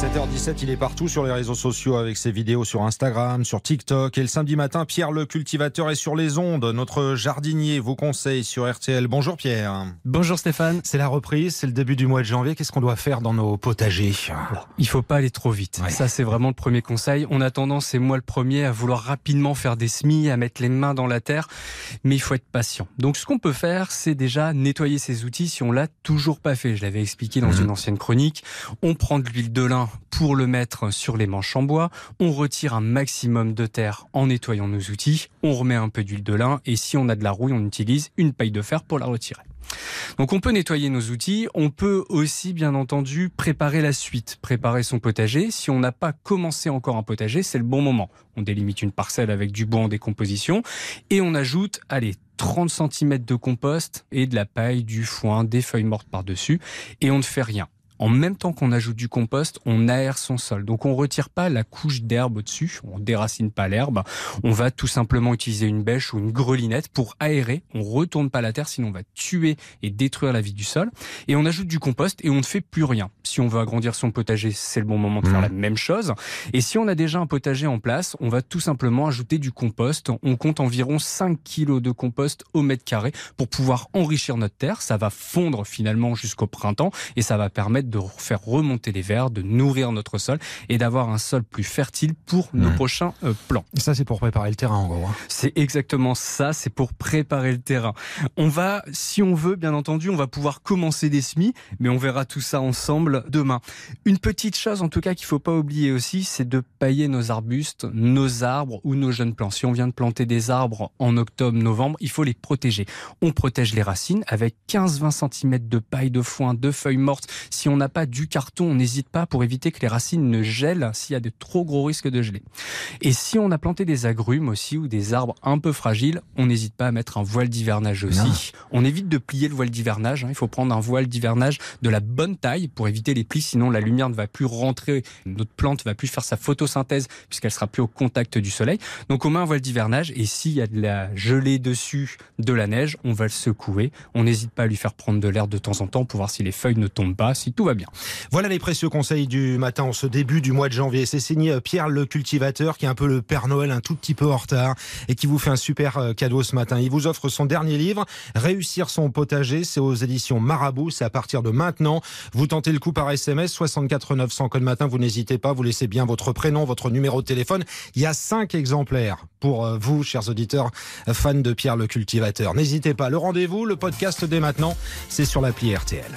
7h17, il est partout sur les réseaux sociaux avec ses vidéos sur Instagram, sur TikTok. Et le samedi matin, Pierre le cultivateur est sur les ondes. Notre jardinier vous conseille sur RTL. Bonjour Pierre. Bonjour Stéphane. C'est la reprise, c'est le début du mois de janvier. Qu'est-ce qu'on doit faire dans nos potagers? Il faut pas aller trop vite. Ouais. Ça, c'est vraiment le premier conseil. On a tendance, et moi le premier, à vouloir rapidement faire des semis, à mettre les mains dans la terre. Mais il faut être patient. Donc, ce qu'on peut faire, c'est déjà nettoyer ses outils si on l'a toujours pas fait. Je l'avais expliqué dans Mhm. une ancienne chronique. On prend de l'huile de lin pour le mettre sur les manches en bois. On retire un maximum de terre en nettoyant nos outils. On remet un peu d'huile de lin. Et si on a de la rouille, on utilise une paille de fer pour la retirer. Donc on peut nettoyer nos outils, on peut aussi bien entendu préparer la suite, préparer son potager. Si on n'a pas commencé encore un potager, c'est le bon moment. On délimite une parcelle avec du bois en décomposition et on ajoute, allez, 30 cm de compost et de la paille, du foin, des feuilles mortes par-dessus et on ne fait rien. En même temps qu'on ajoute du compost, on aère son sol. Donc on retire pas la couche d'herbe au-dessus, on déracine pas l'herbe. On va tout simplement utiliser une bêche ou une grelinette pour aérer. On retourne pas la terre, sinon on va tuer et détruire la vie du sol. Et on ajoute du compost et on ne fait plus rien. Si on veut agrandir son potager, c'est le bon moment de faire Mhm. la même chose. Et si on a déjà un potager en place, on va tout simplement ajouter du compost. On compte environ 5 kilos de compost au mètre carré pour pouvoir enrichir notre terre. Ça va fondre finalement jusqu'au printemps et ça va permettre de faire remonter les vers, de nourrir notre sol et d'avoir un sol plus fertile pour nos Mhm. prochains euh, plants. Ça, c'est pour préparer le terrain en gros. hein. C'est exactement ça, c'est pour préparer le terrain. On va, si on veut, bien entendu, on va pouvoir commencer des semis, mais on verra tout ça ensemble demain. Une petite chose, en tout cas, qu'il faut pas oublier aussi, c'est de pailler nos arbustes, nos arbres ou nos jeunes plants. Si on vient de planter des arbres en octobre, novembre, il faut les protéger. On protège les racines avec 15-20 cm de paille de foin, de feuilles mortes. Si on n'a pas du carton, on n'hésite pas pour éviter que les racines ne gèlent s'il y a de trop gros risques de geler. Et si on a planté des agrumes aussi ou des arbres un peu fragiles, on n'hésite pas à mettre un voile d'hivernage aussi. On évite de plier le voile d'hivernage. hein. Il faut prendre un voile d'hivernage de la bonne taille pour éviter les plis, sinon la lumière ne va plus rentrer. Notre plante va plus faire sa photosynthèse puisqu'elle sera plus au contact du soleil. Donc on met un voile d'hivernage et s'il y a de la gelée dessus, de la neige, on va le secouer. On n'hésite pas à lui faire prendre de l'air de temps en temps pour voir si les feuilles ne tombent pas, si tout va bien. Voilà les précieux conseils du matin en ce début du mois de janvier. C'est signé euh, Pierre le cultivateur qui est un peu le Père Noël un tout petit peu en retard et qui vous fait un super euh, cadeau ce matin. Il vous offre son dernier livre, Réussir son potager. C'est aux éditions Marabout. C'est à partir de maintenant. Vous tentez le coup par SMS 64 900 code matin. Vous n'hésitez pas. Vous laissez bien votre prénom, votre numéro de téléphone. Il y a cinq exemplaires pour euh, vous, chers auditeurs fans de Pierre le cultivateur. N'hésitez pas. Le rendez-vous, le podcast dès maintenant, c'est sur l'appli RTL.